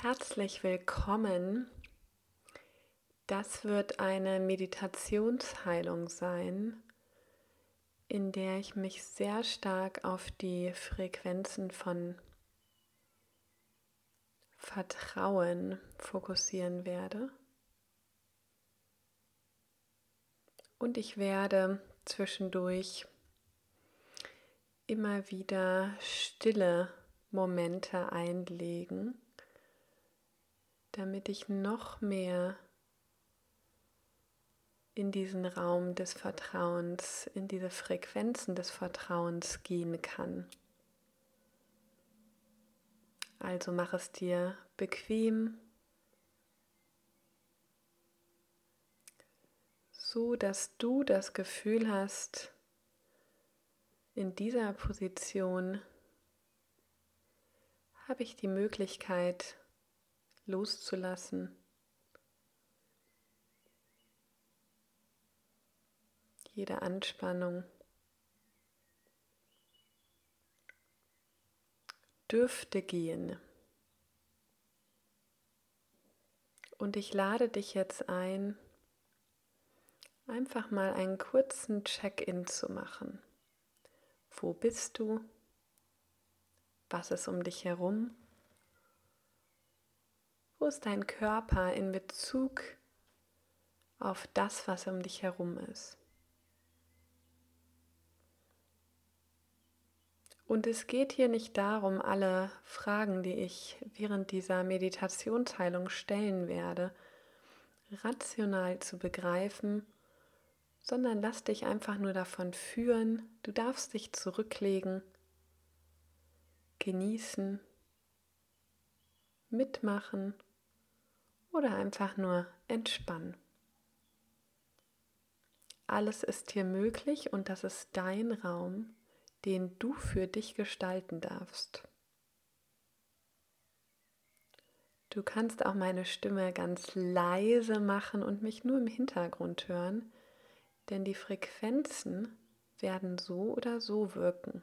Herzlich willkommen. Das wird eine Meditationsheilung sein, in der ich mich sehr stark auf die Frequenzen von Vertrauen fokussieren werde. Und ich werde zwischendurch immer wieder stille Momente einlegen, damit ich noch mehr in diesen Raum des Vertrauens, in diese Frequenzen des Vertrauens gehen kann. Also mach es dir bequem, so dass du das Gefühl hast, in dieser Position habe ich die Möglichkeit loszulassen. Jede Anspannung dürfte gehen. Und ich lade dich jetzt ein, einfach mal einen kurzen Check-in zu machen. Wo bist du? Was ist um dich herum? Wo ist dein Körper in Bezug auf das, was um dich herum ist? Und es geht hier nicht darum, alle Fragen, die ich während dieser Meditationsheilung stellen werde, rational zu begreifen, sondern lass dich einfach nur davon führen. Du darfst dich zurücklegen, genießen, mitmachen oder einfach nur entspannen. Alles ist hier möglich und das ist dein Raum den du für dich gestalten darfst. Du kannst auch meine Stimme ganz leise machen und mich nur im Hintergrund hören, denn die Frequenzen werden so oder so wirken.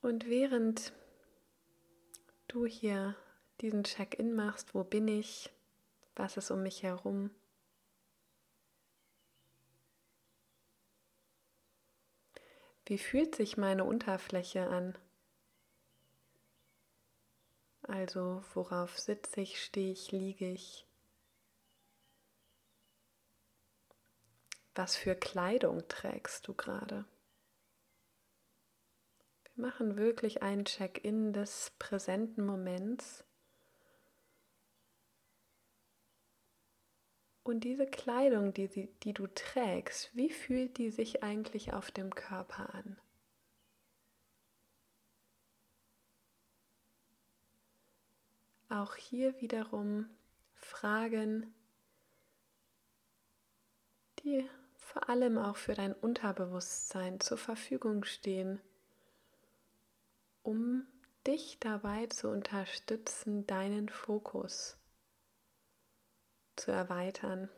Und während du hier diesen Check-in machst, wo bin ich, was ist um mich herum. Wie fühlt sich meine Unterfläche an? Also worauf sitze ich, stehe ich, liege ich? Was für Kleidung trägst du gerade? Machen wirklich ein Check-in des präsenten Moments. Und diese Kleidung, die, die du trägst, wie fühlt die sich eigentlich auf dem Körper an? Auch hier wiederum Fragen, die vor allem auch für dein Unterbewusstsein zur Verfügung stehen um dich dabei zu unterstützen, deinen Fokus zu erweitern.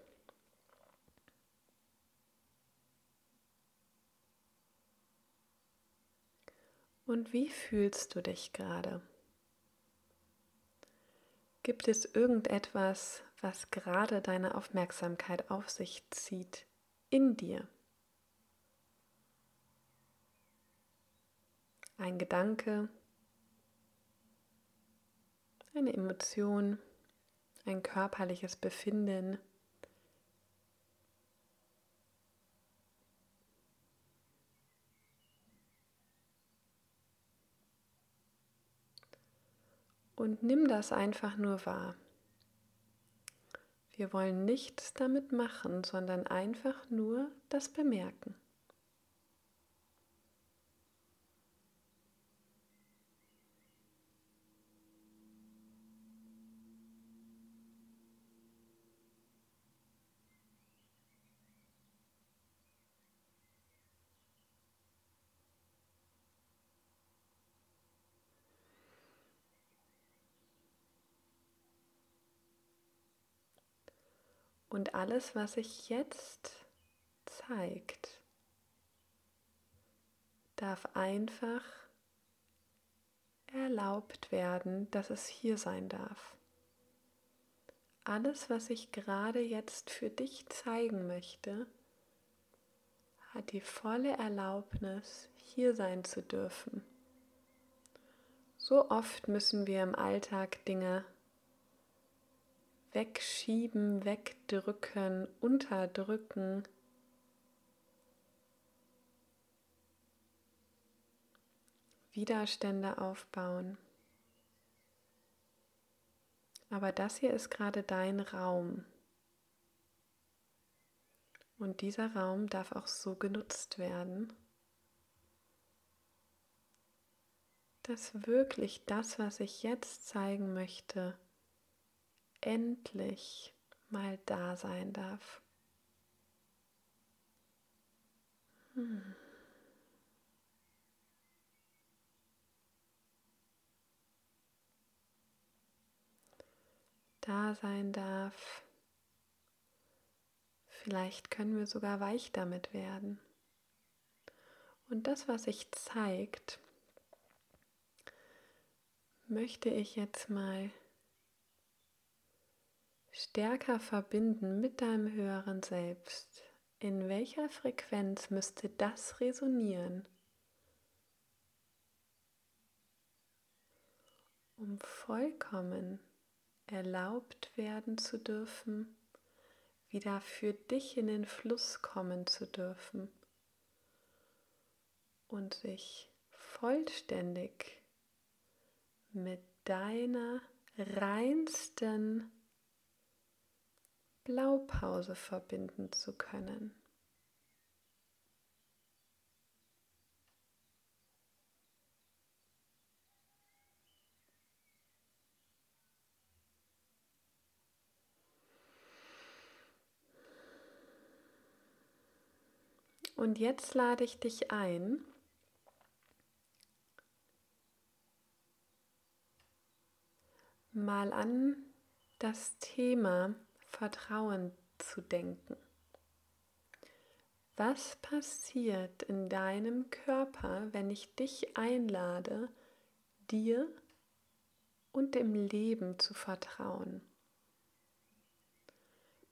Und wie fühlst du dich gerade? Gibt es irgendetwas, was gerade deine Aufmerksamkeit auf sich zieht in dir? Ein Gedanke, eine Emotion, ein körperliches Befinden. Und nimm das einfach nur wahr. Wir wollen nichts damit machen, sondern einfach nur das bemerken. Und alles, was sich jetzt zeigt, darf einfach erlaubt werden, dass es hier sein darf. Alles, was ich gerade jetzt für dich zeigen möchte, hat die volle Erlaubnis, hier sein zu dürfen. So oft müssen wir im Alltag Dinge wegschieben, wegdrücken, unterdrücken. Widerstände aufbauen. Aber das hier ist gerade dein Raum. Und dieser Raum darf auch so genutzt werden, dass wirklich das, was ich jetzt zeigen möchte, endlich mal da sein darf. Hm. Da sein darf. Vielleicht können wir sogar weich damit werden. Und das, was sich zeigt, möchte ich jetzt mal stärker verbinden mit deinem höheren Selbst. In welcher Frequenz müsste das resonieren, um vollkommen erlaubt werden zu dürfen, wieder für dich in den Fluss kommen zu dürfen und sich vollständig mit deiner reinsten Blaupause verbinden zu können. Und jetzt lade ich dich ein, mal an das Thema Vertrauen zu denken. Was passiert in deinem Körper, wenn ich dich einlade, dir und dem Leben zu vertrauen?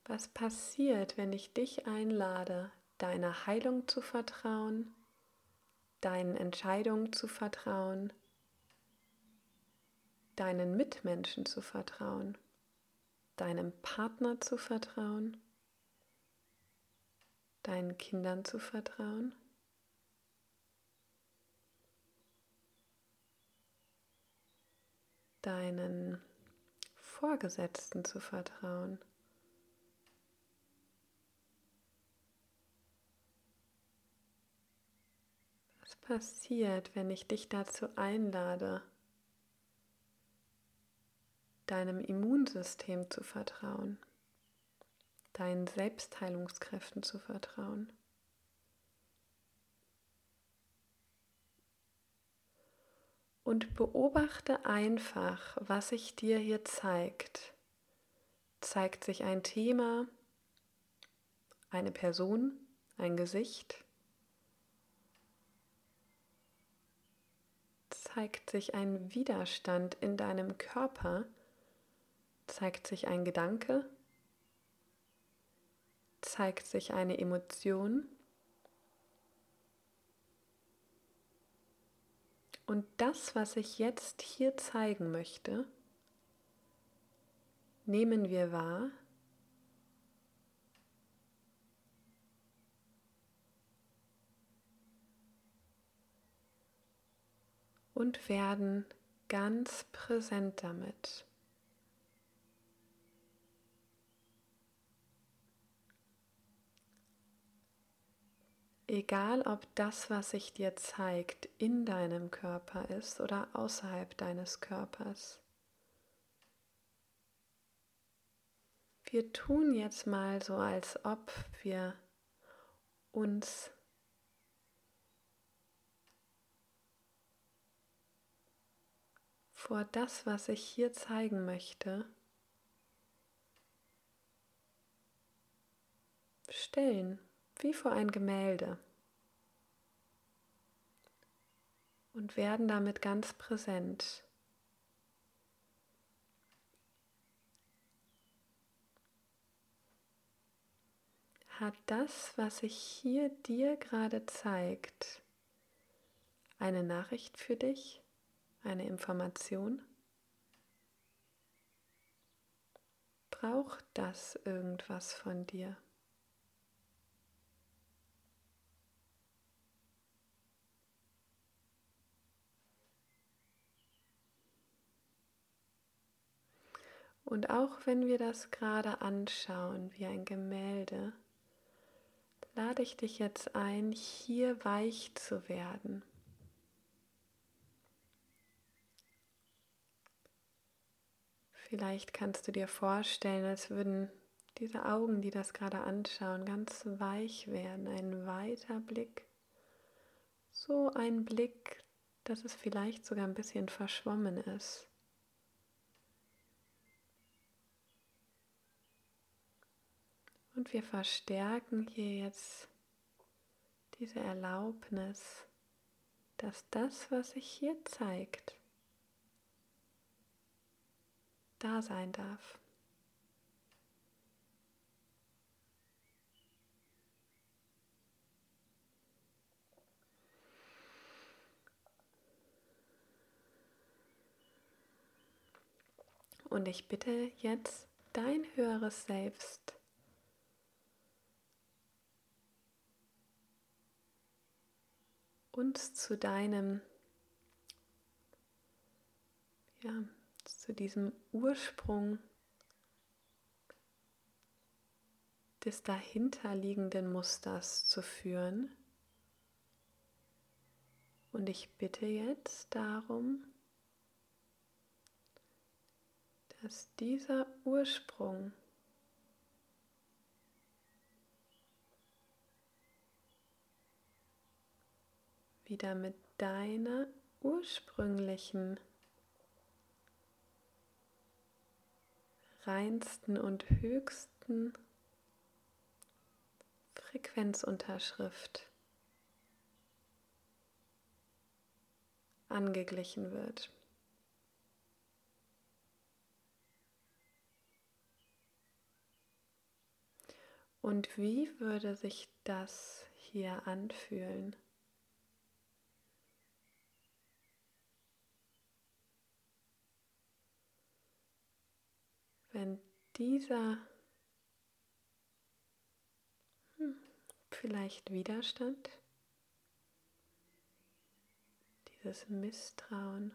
Was passiert, wenn ich dich einlade, deiner Heilung zu vertrauen, deinen Entscheidungen zu vertrauen, deinen Mitmenschen zu vertrauen? Deinem Partner zu vertrauen, deinen Kindern zu vertrauen. deinen Vorgesetzten zu vertrauen. Was passiert, wenn ich dich dazu einlade, deinem Immunsystem zu vertrauen, deinen Selbstheilungskräften zu vertrauen. Und beobachte einfach, was sich dir hier zeigt. Zeigt sich ein Thema, eine Person, ein Gesicht? Zeigt sich ein Widerstand in deinem Körper? Zeigt sich ein Gedanke, zeigt sich eine Emotion und das, was ich jetzt hier zeigen möchte, nehmen wir wahr und werden ganz präsent damit. Egal ob das, was sich dir zeigt, in deinem Körper ist oder außerhalb deines Körpers. Wir tun jetzt mal so, als ob wir uns vor das, was ich hier zeigen möchte, stellen, wie vor ein Gemälde. Und werden damit ganz präsent. Hat das, was sich hier dir gerade zeigt, eine Nachricht für dich, eine Information? Braucht das irgendwas von dir? Und auch wenn wir das gerade anschauen wie ein Gemälde, lade ich dich jetzt ein, hier weich zu werden. Vielleicht kannst du dir vorstellen, als würden diese Augen, die das gerade anschauen, ganz weich werden. Ein weiter Blick. So ein Blick, dass es vielleicht sogar ein bisschen verschwommen ist. Und wir verstärken hier jetzt diese Erlaubnis, dass das, was sich hier zeigt, da sein darf. Und ich bitte jetzt dein höheres Selbst, uns zu deinem ja, zu diesem Ursprung des dahinterliegenden Musters zu führen. Und ich bitte jetzt darum, dass dieser Ursprung wieder mit deiner ursprünglichen reinsten und höchsten Frequenzunterschrift angeglichen wird. Und wie würde sich das hier anfühlen? Wenn dieser hm, vielleicht Widerstand, dieses Misstrauen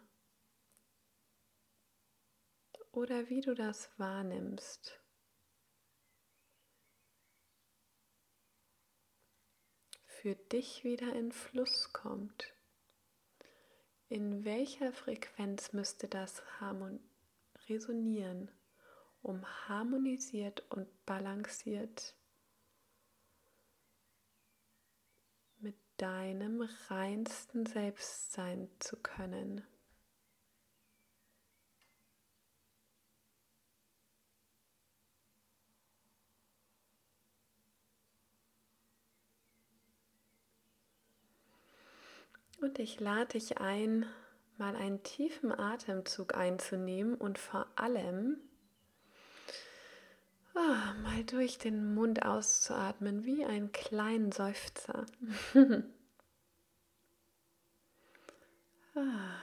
oder wie du das wahrnimmst, für dich wieder in Fluss kommt. In welcher Frequenz müsste das resonieren? Um harmonisiert und balanciert mit deinem reinsten Selbst sein zu können. Und ich lade dich ein, mal einen tiefen Atemzug einzunehmen und vor allem mal durch den Mund auszuatmen, wie ein kleinen Seufzer. ah.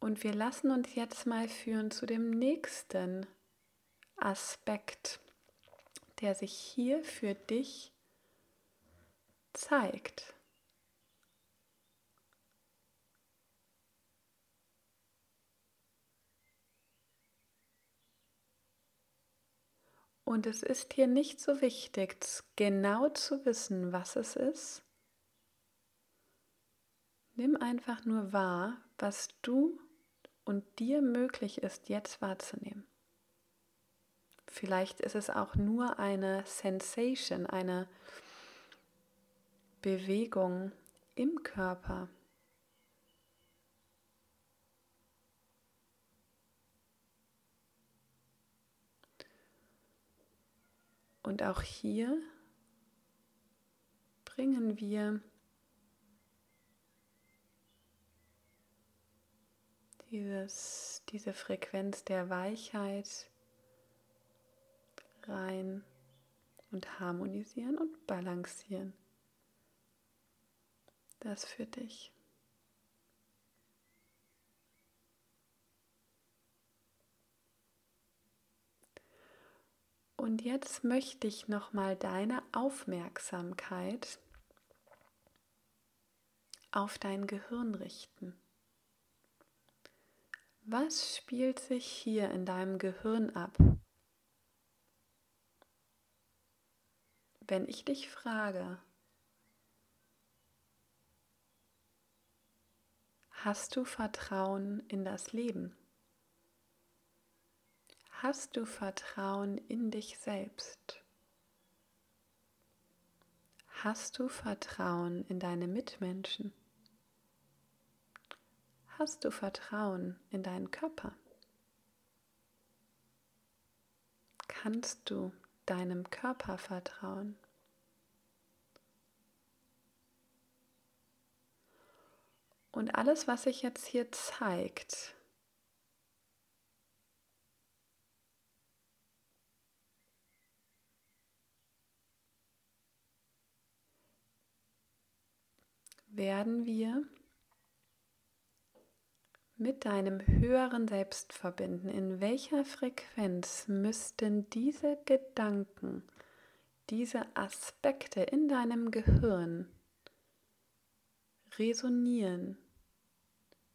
Und wir lassen uns jetzt mal führen zu dem nächsten Aspekt, der sich hier für dich zeigt. Und es ist hier nicht so wichtig, genau zu wissen, was es ist. Nimm einfach nur wahr, was du und dir möglich ist, jetzt wahrzunehmen. Vielleicht ist es auch nur eine Sensation, eine Bewegung im Körper, Und auch hier bringen wir dieses, diese Frequenz der Weichheit rein und harmonisieren und balancieren. Das für dich. Und jetzt möchte ich noch mal deine Aufmerksamkeit auf dein Gehirn richten. Was spielt sich hier in deinem Gehirn ab? Wenn ich dich frage, hast du Vertrauen in das Leben? Hast du Vertrauen in dich selbst? Hast du Vertrauen in deine Mitmenschen? Hast du Vertrauen in deinen Körper? Kannst du deinem Körper vertrauen? Und alles, was sich jetzt hier zeigt, werden wir mit deinem höheren Selbst verbinden. In welcher Frequenz müssten diese Gedanken, diese Aspekte in deinem Gehirn resonieren,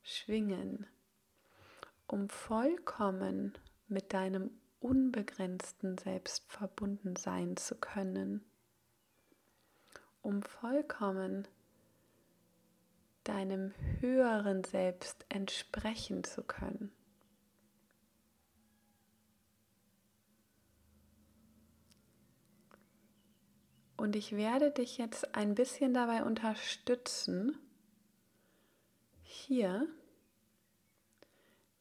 schwingen, um vollkommen mit deinem unbegrenzten Selbst verbunden sein zu können, um vollkommen deinem höheren Selbst entsprechen zu können. Und ich werde dich jetzt ein bisschen dabei unterstützen, hier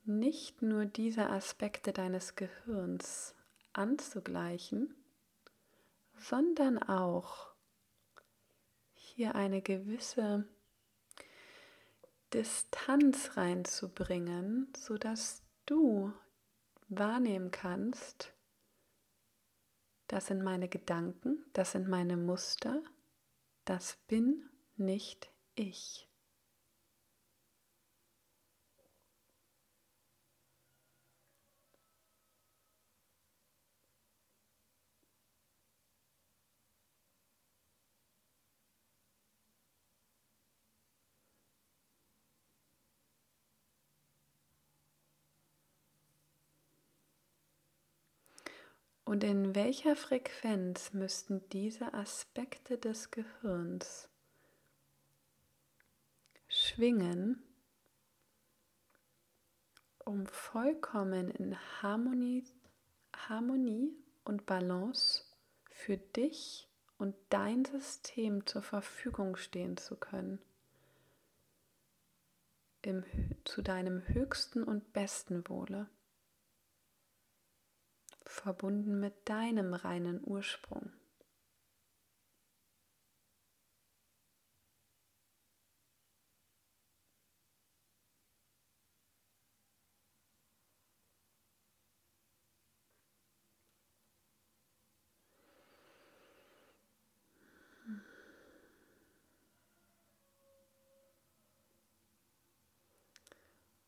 nicht nur diese Aspekte deines Gehirns anzugleichen, sondern auch hier eine gewisse Distanz reinzubringen, sodass du wahrnehmen kannst, das sind meine Gedanken, das sind meine Muster, das bin nicht ich. Und in welcher Frequenz müssten diese Aspekte des Gehirns schwingen, um vollkommen in Harmonie, Harmonie und Balance für dich und dein System zur Verfügung stehen zu können, im, zu deinem höchsten und besten Wohle verbunden mit deinem reinen Ursprung.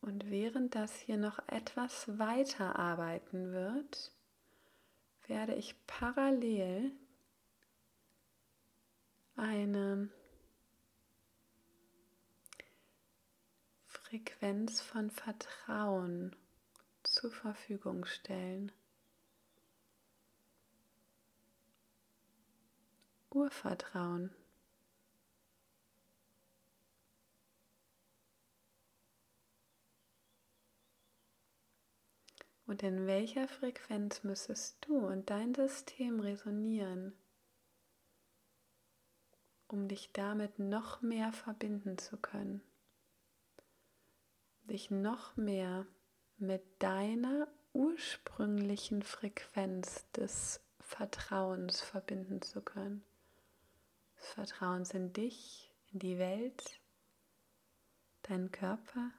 Und während das hier noch etwas weiter arbeiten wird, werde ich parallel eine Frequenz von Vertrauen zur Verfügung stellen. Urvertrauen. Und in welcher Frequenz müsstest du und dein System resonieren, um dich damit noch mehr verbinden zu können? Dich noch mehr mit deiner ursprünglichen Frequenz des Vertrauens verbinden zu können. Des Vertrauens in dich, in die Welt, deinen Körper,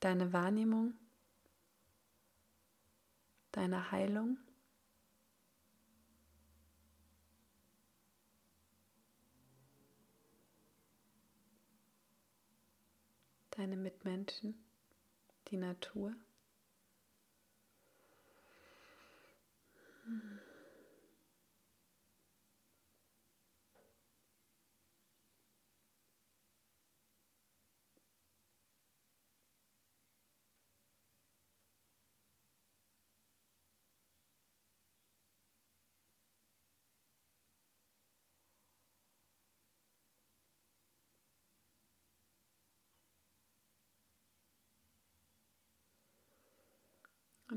deine Wahrnehmung, deine Heilung. deine Mitmenschen, die Natur.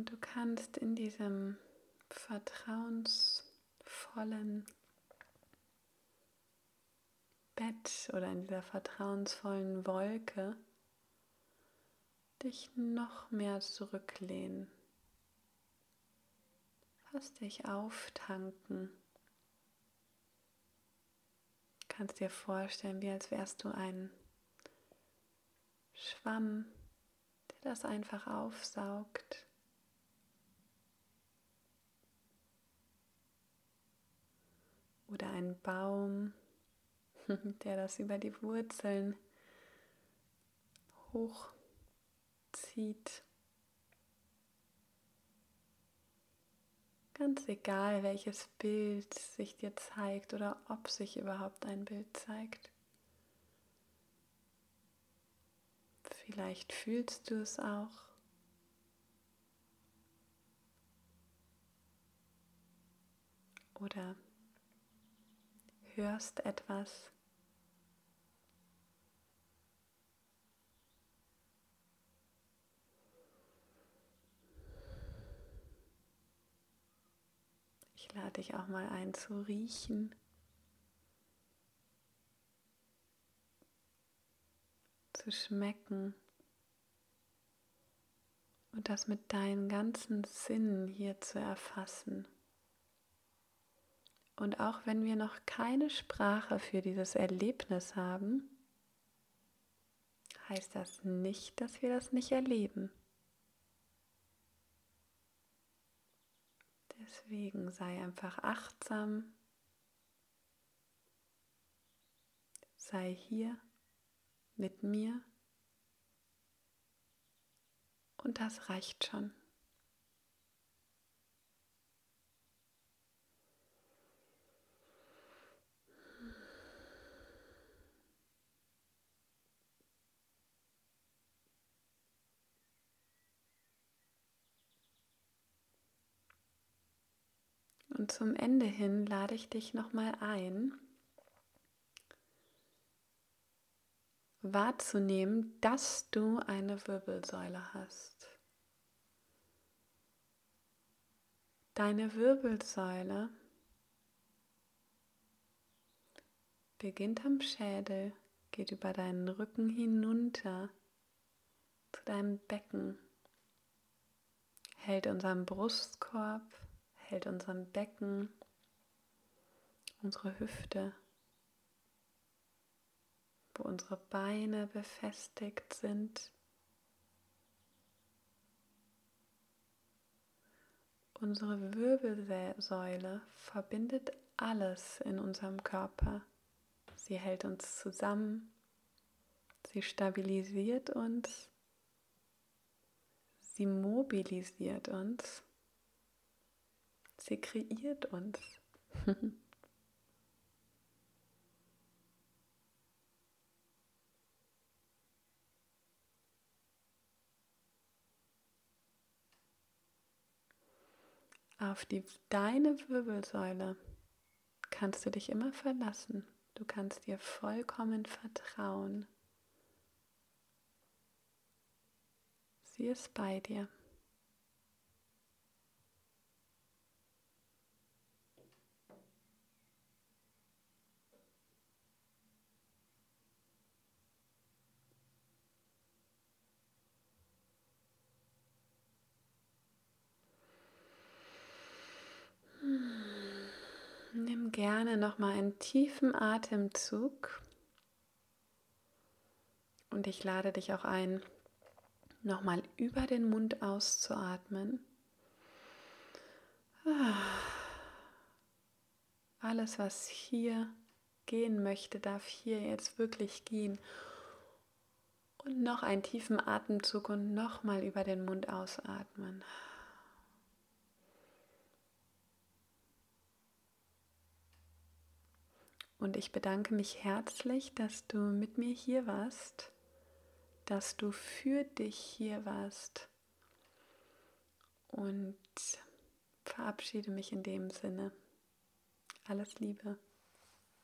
Du kannst in diesem vertrauensvollen Bett oder in dieser vertrauensvollen Wolke dich noch mehr zurücklehnen. Fast dich auftanken. Du kannst dir vorstellen, wie als wärst du ein Schwamm, der das einfach aufsaugt oder ein Baum, der das über die Wurzeln hochzieht. Ganz egal, welches Bild sich dir zeigt oder ob sich überhaupt ein Bild zeigt. Vielleicht fühlst du es auch. Oder hörst etwas. Ich lade dich auch mal ein zu riechen. Zu schmecken und das mit deinen ganzen Sinnen hier zu erfassen. Und auch wenn wir noch keine Sprache für dieses Erlebnis haben, heißt das nicht, dass wir das nicht erleben. Deswegen sei einfach achtsam, sei hier mit mir und das reicht schon. Zum Ende hin lade ich dich nochmal ein, wahrzunehmen, dass du eine Wirbelsäule hast. Deine Wirbelsäule beginnt am Schädel, geht über deinen Rücken hinunter zu deinem Becken, hält unseren Brustkorb hält unseren Becken, unsere Hüfte, wo unsere Beine befestigt sind. Unsere Wirbelsäule verbindet alles in unserem Körper. Sie hält uns zusammen, sie stabilisiert uns, sie mobilisiert uns Sie kreiert uns. Auf die, deine Wirbelsäule kannst du dich immer verlassen. Du kannst dir vollkommen vertrauen. Sie ist bei dir. Nimm gerne noch mal einen tiefen Atemzug und ich lade dich auch ein, noch mal über den Mund auszuatmen. Alles, was hier gehen möchte, darf hier jetzt wirklich gehen. Und noch einen tiefen Atemzug und nochmal über den Mund ausatmen. Und ich bedanke mich herzlich, dass du mit mir hier warst, dass du für dich hier warst und verabschiede mich in dem Sinne. Alles Liebe.